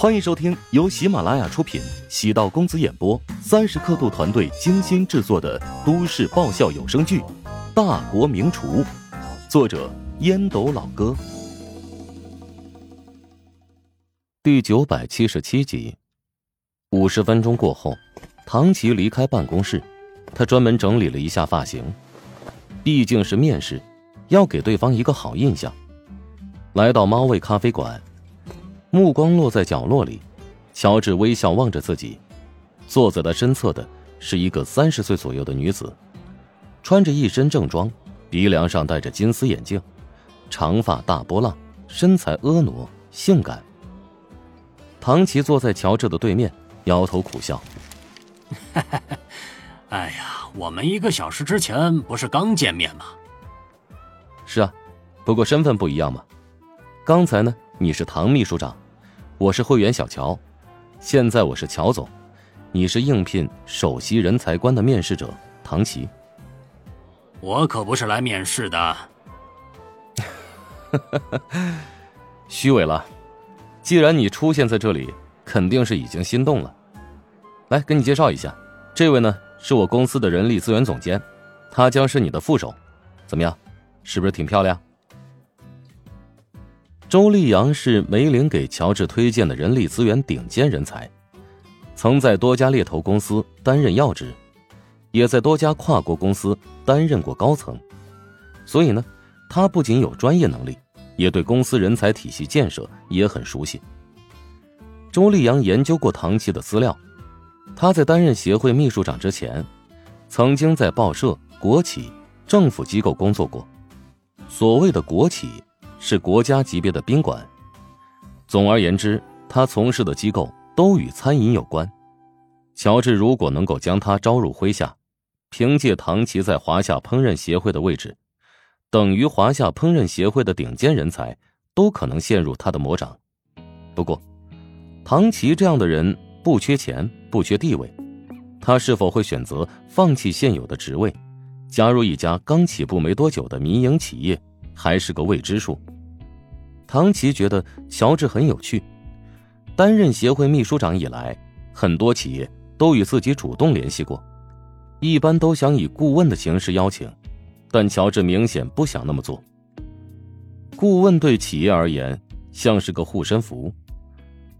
欢迎收听由喜马拉雅出品、喜道公子演播、三十刻度团队精心制作的都市爆笑有声剧《大国名厨》，作者烟斗老哥，第九百七十七集。五十分钟过后，唐琪离开办公室，他专门整理了一下发型，毕竟是面试，要给对方一个好印象。来到猫味咖啡馆。目光落在角落里，乔治微笑望着自己。坐在他身侧的是一个三十岁左右的女子，穿着一身正装，鼻梁上戴着金丝眼镜，长发大波浪，身材婀娜性感。唐琪坐在乔治的对面，摇头苦笑：“ 哎呀，我们一个小时之前不是刚见面吗？”“是啊，不过身份不一样嘛。刚才呢，你是唐秘书长。”我是会员小乔，现在我是乔总，你是应聘首席人才官的面试者唐琪。我可不是来面试的，虚伪了。既然你出现在这里，肯定是已经心动了。来，给你介绍一下，这位呢是我公司的人力资源总监，他将是你的副手。怎么样，是不是挺漂亮？周丽阳是梅林给乔治推荐的人力资源顶尖人才，曾在多家猎头公司担任要职，也在多家跨国公司担任过高层，所以呢，他不仅有专业能力，也对公司人才体系建设也很熟悉。周丽阳研究过唐琪的资料，他在担任协会秘书长之前，曾经在报社、国企、政府机构工作过，所谓的国企。是国家级别的宾馆。总而言之，他从事的机构都与餐饮有关。乔治如果能够将他招入麾下，凭借唐琪在华夏烹饪协会的位置，等于华夏烹饪协会的顶尖人才都可能陷入他的魔掌。不过，唐琪这样的人不缺钱，不缺地位，他是否会选择放弃现有的职位，加入一家刚起步没多久的民营企业？还是个未知数。唐琪觉得乔治很有趣。担任协会秘书长以来，很多企业都与自己主动联系过，一般都想以顾问的形式邀请，但乔治明显不想那么做。顾问对企业而言像是个护身符，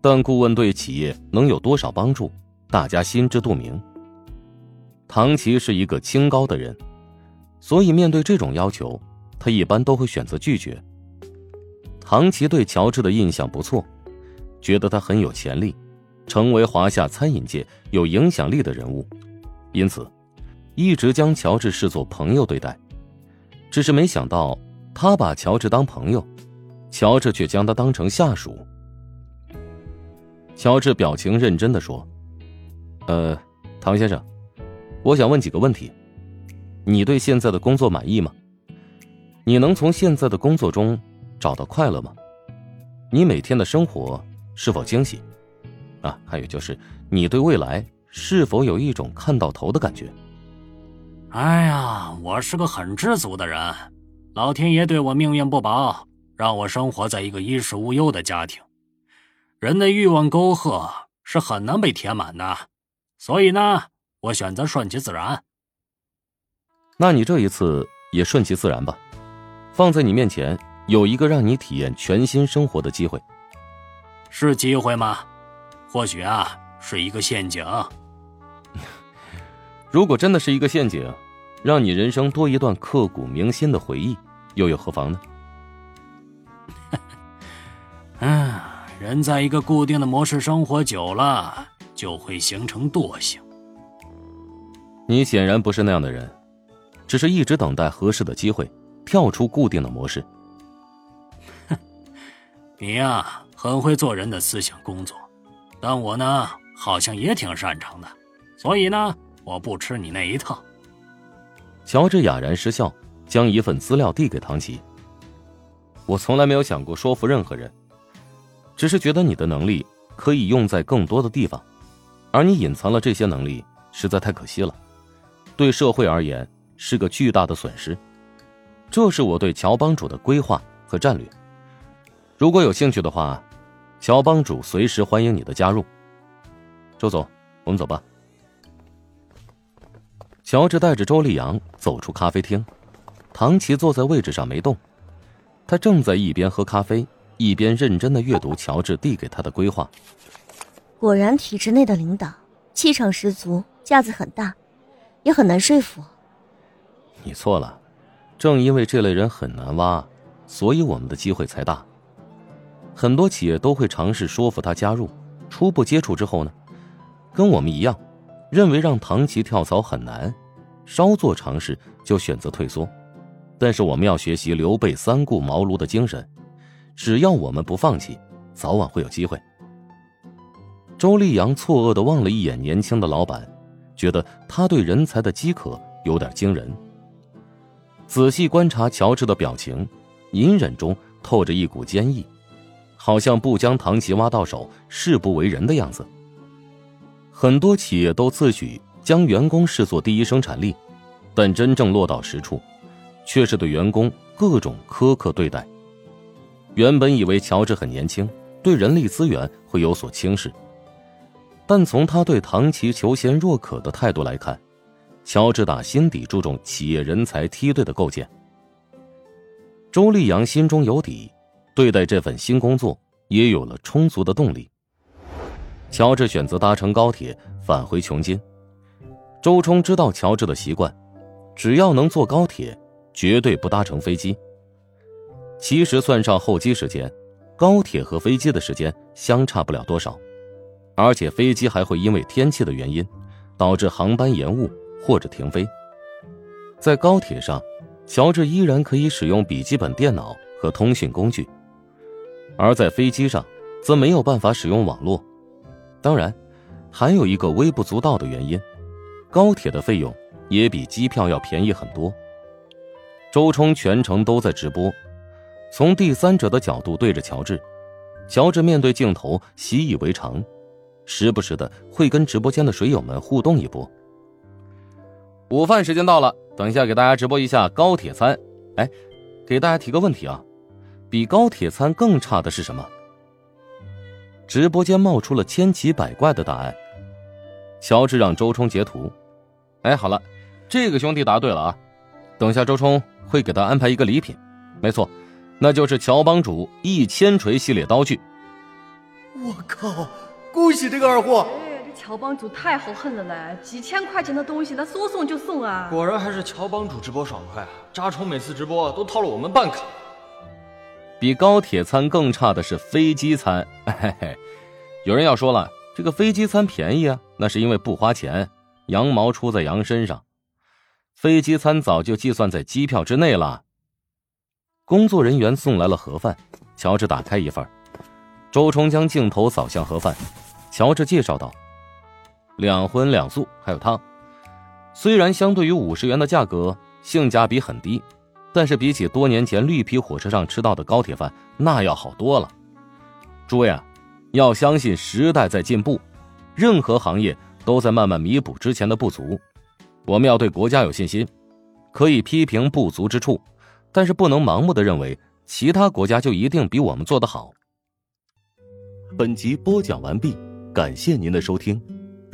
但顾问对企业能有多少帮助，大家心知肚明。唐琪是一个清高的人，所以面对这种要求。他一般都会选择拒绝。唐琪对乔治的印象不错，觉得他很有潜力，成为华夏餐饮界有影响力的人物，因此一直将乔治视作朋友对待。只是没想到，他把乔治当朋友，乔治却将他当成下属。乔治表情认真的说：“呃，唐先生，我想问几个问题，你对现在的工作满意吗？”你能从现在的工作中找到快乐吗？你每天的生活是否惊喜？啊，还有就是，你对未来是否有一种看到头的感觉？哎呀，我是个很知足的人，老天爷对我命运不薄，让我生活在一个衣食无忧的家庭。人的欲望沟壑是很难被填满的，所以呢，我选择顺其自然。那你这一次也顺其自然吧。放在你面前有一个让你体验全新生活的机会，是机会吗？或许啊，是一个陷阱。如果真的是一个陷阱，让你人生多一段刻骨铭心的回忆，又有何妨呢？嗯，人在一个固定的模式生活久了，就会形成惰性。你显然不是那样的人，只是一直等待合适的机会。跳出固定的模式。哼，你呀，很会做人的思想工作，但我呢，好像也挺擅长的，所以呢，我不吃你那一套。乔治哑然失笑，将一份资料递给唐琪。我从来没有想过说服任何人，只是觉得你的能力可以用在更多的地方，而你隐藏了这些能力，实在太可惜了，对社会而言是个巨大的损失。这是我对乔帮主的规划和战略。如果有兴趣的话，乔帮主随时欢迎你的加入。周总，我们走吧。乔治带着周丽阳走出咖啡厅，唐琪坐在位置上没动，他正在一边喝咖啡，一边认真的阅读乔治递给他的规划。果然，体制内的领导气场十足，架子很大，也很难说服。你错了，正因为这类人很难挖，所以我们的机会才大。很多企业都会尝试说服他加入，初步接触之后呢，跟我们一样，认为让唐琪跳槽很难，稍作尝试就选择退缩。但是我们要学习刘备三顾茅庐的精神，只要我们不放弃，早晚会有机会。周丽阳错愕的望了一眼年轻的老板，觉得他对人才的饥渴有点惊人。仔细观察乔治的表情，隐忍中透着一股坚毅。好像不将唐琪挖到手，誓不为人的样子。很多企业都自诩将员工视作第一生产力，但真正落到实处，却是对员工各种苛刻对待。原本以为乔治很年轻，对人力资源会有所轻视，但从他对唐琪求贤若渴的态度来看，乔治打心底注重企业人才梯队的构建。周丽阳心中有底。对待这份新工作也有了充足的动力。乔治选择搭乘高铁返回琼金。周冲知道乔治的习惯，只要能坐高铁，绝对不搭乘飞机。其实算上候机时间，高铁和飞机的时间相差不了多少，而且飞机还会因为天气的原因，导致航班延误或者停飞。在高铁上，乔治依然可以使用笔记本电脑和通讯工具。而在飞机上，则没有办法使用网络。当然，还有一个微不足道的原因：高铁的费用也比机票要便宜很多。周冲全程都在直播，从第三者的角度对着乔治。乔治面对镜头习以为常，时不时的会跟直播间的水友们互动一波。午饭时间到了，等一下给大家直播一下高铁餐。哎，给大家提个问题啊。比高铁餐更差的是什么？直播间冒出了千奇百怪的答案。乔治让周冲截图。哎，好了，这个兄弟答对了啊！等下周冲会给他安排一个礼品，没错，那就是乔帮主一千锤系列刀具。我靠！恭喜这个二货！乔帮主太豪横了嘞！几千块钱的东西，他说送就送啊！果然还是乔帮主直播爽快啊！渣虫每次直播都套了我们半卡。比高铁餐更差的是飞机餐，嘿嘿，有人要说了，这个飞机餐便宜啊，那是因为不花钱，羊毛出在羊身上，飞机餐早就计算在机票之内了。工作人员送来了盒饭，乔治打开一份，周冲将镜头扫向盒饭，乔治介绍道：“两荤两素，还有汤。虽然相对于五十元的价格，性价比很低。”但是比起多年前绿皮火车上吃到的高铁饭，那要好多了。诸位啊，要相信时代在进步，任何行业都在慢慢弥补之前的不足。我们要对国家有信心，可以批评不足之处，但是不能盲目的认为其他国家就一定比我们做得好。本集播讲完毕，感谢您的收听。